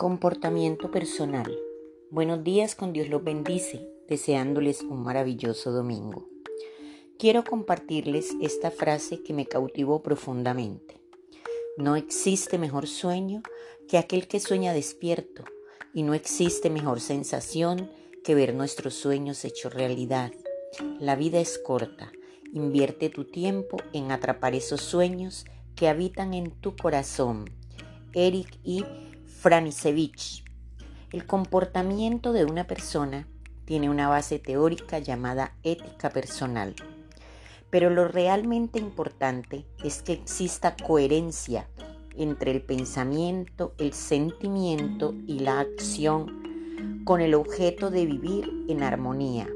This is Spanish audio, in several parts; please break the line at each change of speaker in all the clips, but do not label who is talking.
Comportamiento personal. Buenos días, con Dios los bendice, deseándoles un maravilloso domingo. Quiero compartirles esta frase que me cautivó profundamente. No existe mejor sueño que aquel que sueña despierto y no existe mejor sensación que ver nuestros sueños hechos realidad. La vida es corta. Invierte tu tiempo en atrapar esos sueños que habitan en tu corazón. Eric y Franisevich. El comportamiento de una persona tiene una base teórica llamada ética personal. Pero lo realmente importante es que exista coherencia entre el pensamiento, el sentimiento y la acción con el objeto de vivir en armonía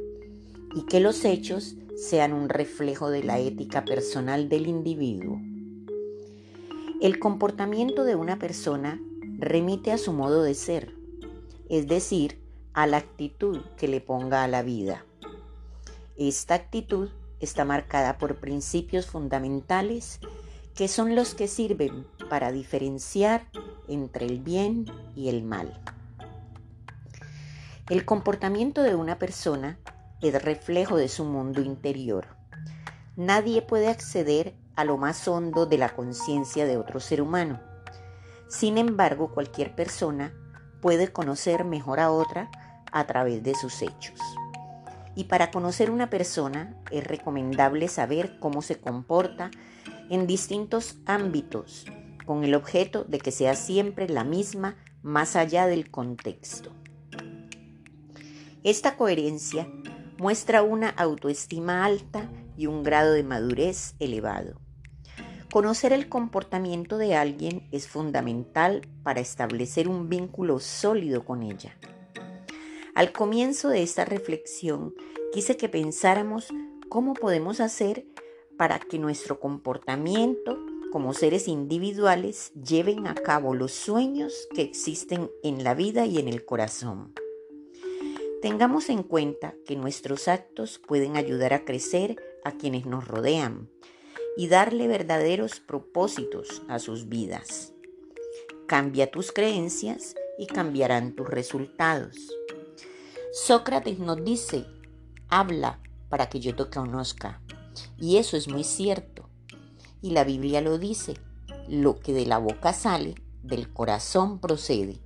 y que los hechos sean un reflejo de la ética personal del individuo. El comportamiento de una persona remite a su modo de ser, es decir, a la actitud que le ponga a la vida. Esta actitud está marcada por principios fundamentales que son los que sirven para diferenciar entre el bien y el mal. El comportamiento de una persona es reflejo de su mundo interior. Nadie puede acceder a lo más hondo de la conciencia de otro ser humano sin embargo, cualquier persona puede conocer mejor a otra a través de sus hechos. Y para conocer una persona es recomendable saber cómo se comporta en distintos ámbitos, con el objeto de que sea siempre la misma más allá del contexto. Esta coherencia muestra una autoestima alta y un grado de madurez elevado. Conocer el comportamiento de alguien es fundamental para establecer un vínculo sólido con ella. Al comienzo de esta reflexión quise que pensáramos cómo podemos hacer para que nuestro comportamiento como seres individuales lleven a cabo los sueños que existen en la vida y en el corazón. Tengamos en cuenta que nuestros actos pueden ayudar a crecer a quienes nos rodean, y darle verdaderos propósitos a sus vidas. Cambia tus creencias y cambiarán tus resultados. Sócrates nos dice, habla para que yo te conozca. Y eso es muy cierto. Y la Biblia lo dice, lo que de la boca sale, del corazón procede.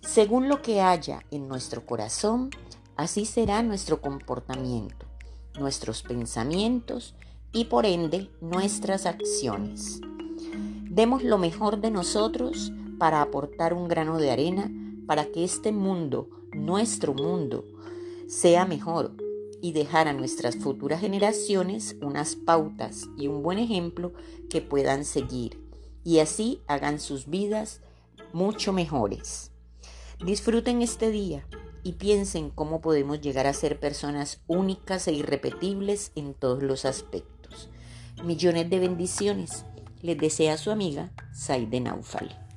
Según lo que haya en nuestro corazón, así será nuestro comportamiento, nuestros pensamientos y por ende nuestras acciones. Demos lo mejor de nosotros para aportar un grano de arena para que este mundo, nuestro mundo, sea mejor y dejar a nuestras futuras generaciones unas pautas y un buen ejemplo que puedan seguir y así hagan sus vidas mucho mejores. Disfruten este día y piensen cómo podemos llegar a ser personas únicas e irrepetibles en todos los aspectos. Millones de bendiciones. Les desea su amiga Saide Naufal.